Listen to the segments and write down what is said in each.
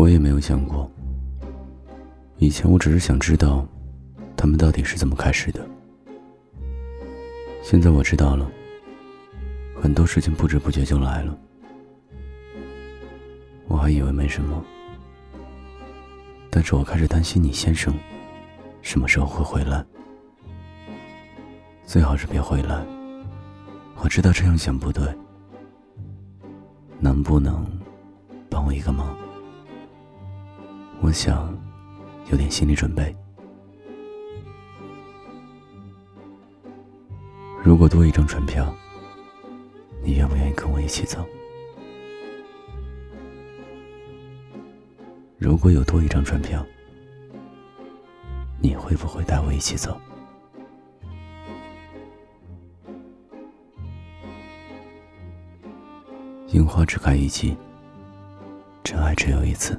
我也没有想过。以前我只是想知道，他们到底是怎么开始的。现在我知道了，很多事情不知不觉就来了。我还以为没什么，但是我开始担心你先生什么时候会回来。最好是别回来。我知道这样想不对，能不能帮我一个忙？我想有点心理准备。如果多一张船票，你愿不愿意跟我一起走？如果有多一张船票，你会不会带我一起走？樱花只开一季，真爱只有一次。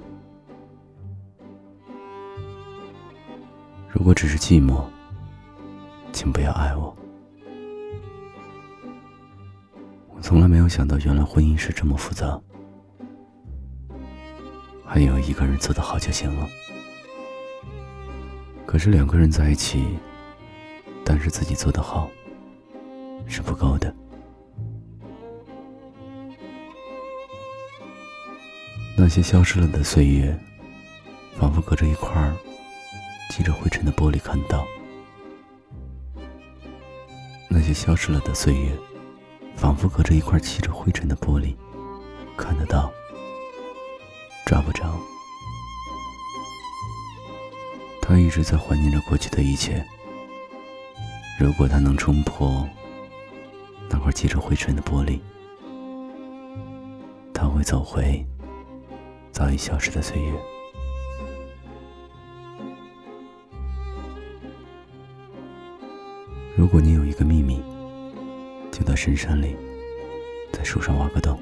如果只是寂寞，请不要爱我。我从来没有想到，原来婚姻是这么复杂。还以为一个人做得好就行了，可是两个人在一起，但是自己做得好是不够的。那些消失了的岁月，仿佛隔着一块儿积着灰尘的玻璃看到；那些消失了的岁月。仿佛隔着一块积着灰尘的玻璃，看得到，抓不着。他一直在怀念着过去的一切。如果他能冲破那块积着灰尘的玻璃，他会走回早已消失的岁月。如果你有一个秘密。就到深山里，在树上挖个洞，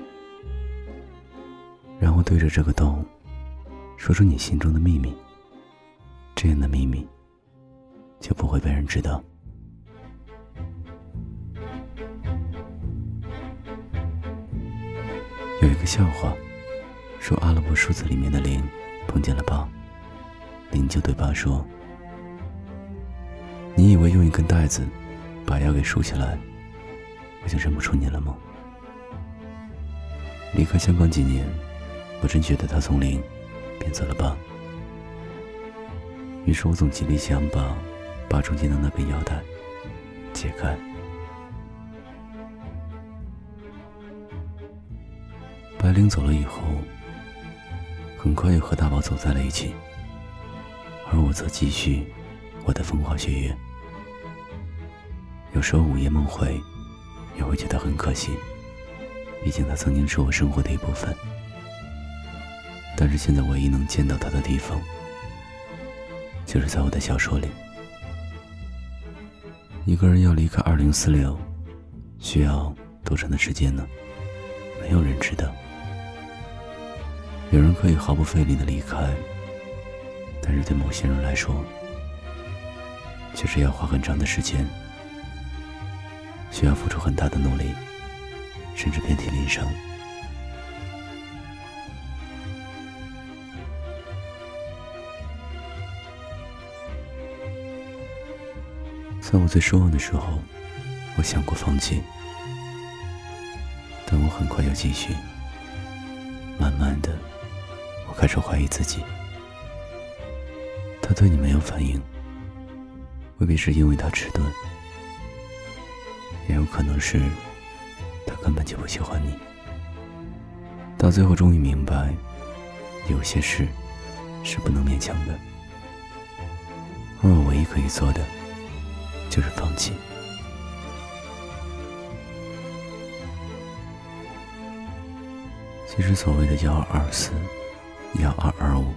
然后对着这个洞，说出你心中的秘密。这样的秘密就不会被人知道。有一个笑话，说阿拉伯数字里面的零碰见了八，零就对八说：“你以为用一根带子把腰给竖起来？”我就认不出你了吗？离开香港几年，我真觉得他从零变走了八。于是我总极力想把八中间的那根腰带解开。白灵走了以后，很快又和大宝走在了一起，而我则继续我的风花雪月。有时候午夜梦回。也会觉得很可惜，毕竟他曾经是我生活的一部分。但是现在唯一能见到他的地方，就是在我的小说里。一个人要离开二零四六，需要多长的时间呢？没有人知道。有人可以毫不费力的离开，但是对某些人来说，却是要花很长的时间。需要付出很大的努力，甚至遍体鳞伤。在我最失望的时候，我想过放弃，但我很快又继续。慢慢的，我开始怀疑自己。他对你没有反应，未必是因为他迟钝。也有可能是，他根本就不喜欢你。到最后，终于明白，有些事是不能勉强的，而我唯一可以做的，就是放弃。其实，所谓的幺二二四、幺二二五，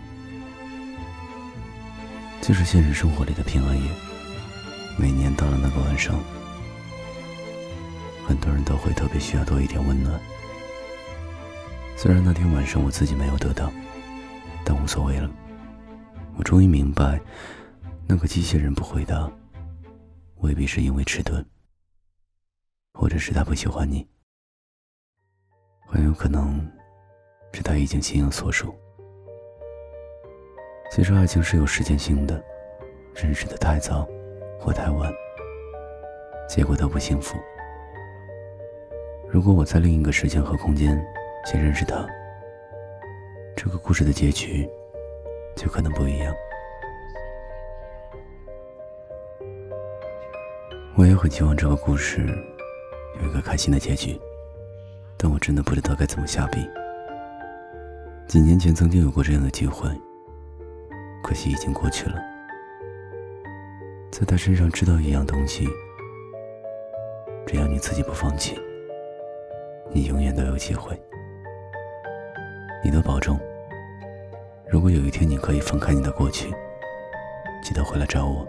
就是现实生活里的平安夜。每年到了那个晚上。很多人都会特别需要多一点温暖。虽然那天晚上我自己没有得到，但无所谓了。我终于明白，那个机器人不回答，未必是因为迟钝，或者是他不喜欢你，很有可能是他已经心有所属。其实爱情是有时间性的，认识的太早或太晚，结果都不幸福。如果我在另一个时间和空间先认识他，这个故事的结局就可能不一样。我也很希望这个故事有一个开心的结局，但我真的不知道该怎么下笔。几年前曾经有过这样的机会，可惜已经过去了。在他身上知道一样东西，只要你自己不放弃，你永远都有机会。你多保重。如果有一天你可以放开你的过去，记得回来找我。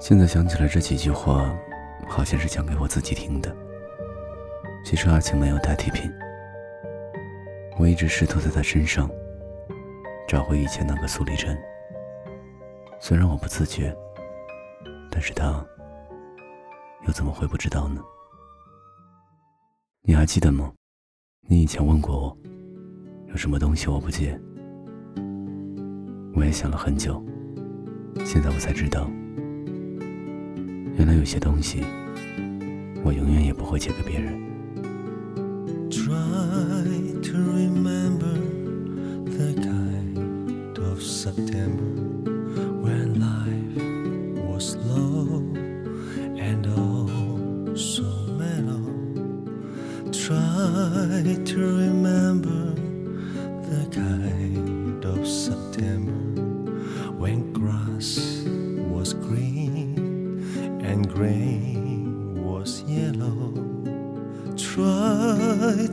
现在想起来这几句话，好像是讲给我自己听的。其实爱情没有代替品。我一直试图在他身上找回以前那个苏丽珍，虽然我不自觉，但是他又怎么会不知道呢？你还记得吗？你以前问过我，有什么东西我不借？我也想了很久，现在我才知道，原来有些东西我永远也不会借给别人。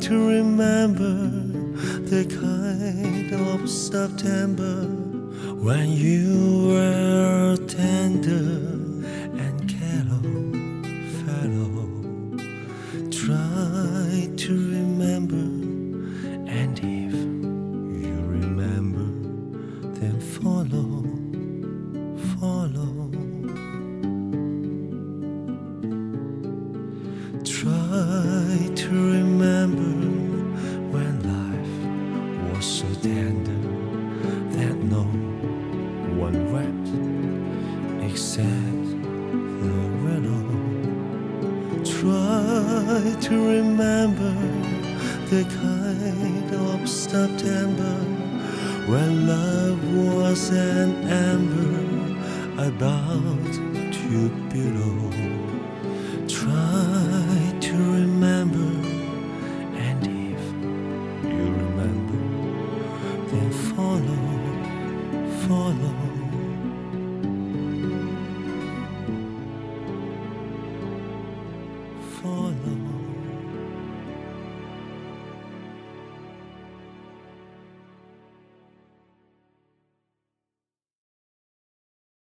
To remember the kind of September when you were tender and callow fellow. Try to remember, and if you remember, then follow, follow. Except the willow. Try to remember the kind of September when love was an ember about to below.